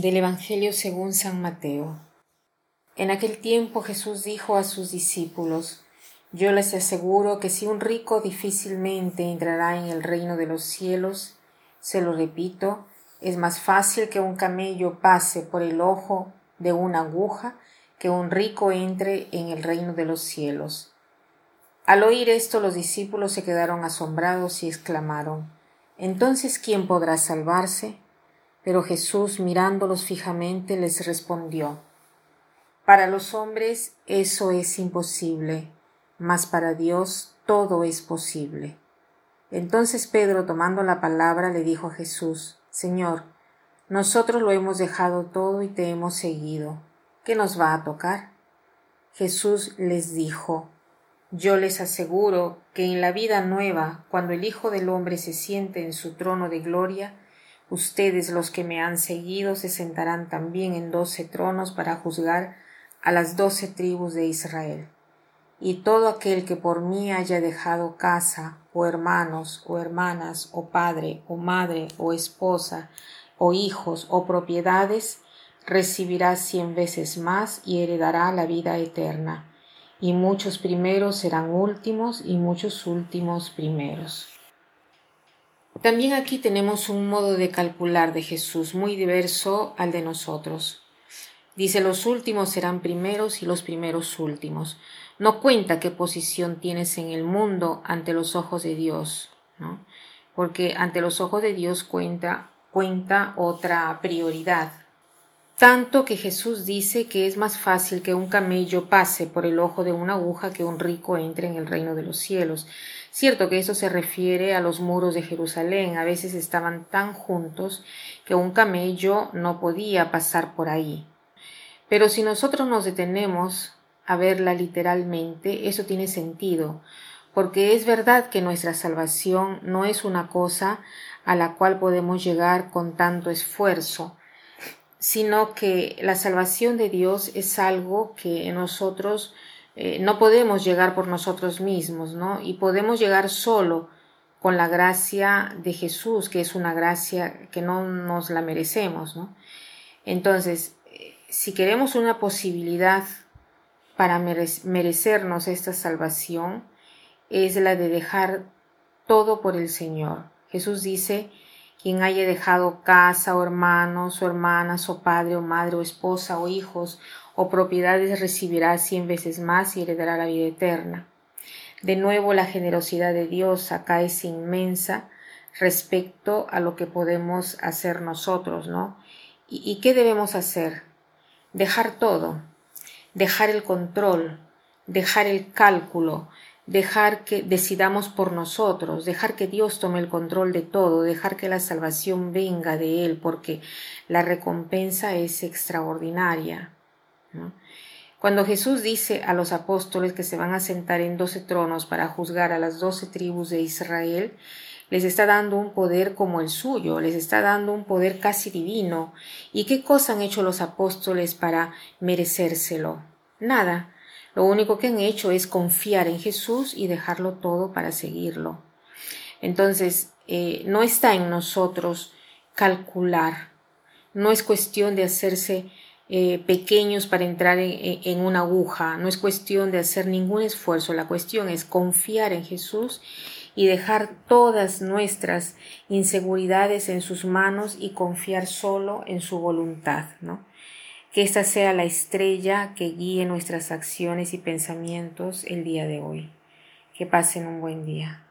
Del Evangelio según San Mateo. En aquel tiempo Jesús dijo a sus discípulos, Yo les aseguro que si un rico difícilmente entrará en el reino de los cielos, se lo repito, es más fácil que un camello pase por el ojo de una aguja que un rico entre en el reino de los cielos. Al oír esto los discípulos se quedaron asombrados y exclamaron, Entonces, ¿quién podrá salvarse? Pero Jesús, mirándolos fijamente, les respondió, Para los hombres eso es imposible, mas para Dios todo es posible. Entonces Pedro, tomando la palabra, le dijo a Jesús, Señor, nosotros lo hemos dejado todo y te hemos seguido. ¿Qué nos va a tocar? Jesús les dijo, Yo les aseguro que en la vida nueva, cuando el Hijo del Hombre se siente en su trono de gloria, Ustedes los que me han seguido se sentarán también en doce tronos para juzgar a las doce tribus de Israel. Y todo aquel que por mí haya dejado casa, o hermanos, o hermanas, o padre, o madre, o esposa, o hijos, o propiedades, recibirá cien veces más y heredará la vida eterna. Y muchos primeros serán últimos y muchos últimos primeros. También aquí tenemos un modo de calcular de Jesús muy diverso al de nosotros. Dice los últimos serán primeros y los primeros últimos. No cuenta qué posición tienes en el mundo ante los ojos de Dios, ¿no? Porque ante los ojos de Dios cuenta, cuenta otra prioridad. Tanto que Jesús dice que es más fácil que un camello pase por el ojo de una aguja que un rico entre en el reino de los cielos. Cierto que eso se refiere a los muros de Jerusalén, a veces estaban tan juntos que un camello no podía pasar por ahí. Pero si nosotros nos detenemos a verla literalmente, eso tiene sentido, porque es verdad que nuestra salvación no es una cosa a la cual podemos llegar con tanto esfuerzo, sino que la salvación de Dios es algo que nosotros eh, no podemos llegar por nosotros mismos, ¿no? Y podemos llegar solo con la gracia de Jesús, que es una gracia que no nos la merecemos, ¿no? Entonces, eh, si queremos una posibilidad para merecernos esta salvación, es la de dejar todo por el Señor. Jesús dice, quien haya dejado casa o hermanos o hermanas o padre o madre o esposa o hijos o propiedades recibirá cien veces más y heredará la vida eterna. De nuevo la generosidad de Dios acá es inmensa respecto a lo que podemos hacer nosotros, ¿no? ¿Y, y qué debemos hacer? Dejar todo, dejar el control, dejar el cálculo, dejar que decidamos por nosotros, dejar que Dios tome el control de todo, dejar que la salvación venga de Él, porque la recompensa es extraordinaria. Cuando Jesús dice a los apóstoles que se van a sentar en doce tronos para juzgar a las doce tribus de Israel, les está dando un poder como el suyo, les está dando un poder casi divino. ¿Y qué cosa han hecho los apóstoles para merecérselo? Nada. Lo único que han hecho es confiar en Jesús y dejarlo todo para seguirlo. Entonces, eh, no está en nosotros calcular, no es cuestión de hacerse eh, pequeños para entrar en, una aguja. No es cuestión de hacer ningún esfuerzo. La cuestión es confiar en Jesús y dejar todas nuestras inseguridades en sus manos y confiar solo en su voluntad, ¿no? Que esta sea la estrella que guíe nuestras acciones y pensamientos el día de hoy. Que pasen un buen día.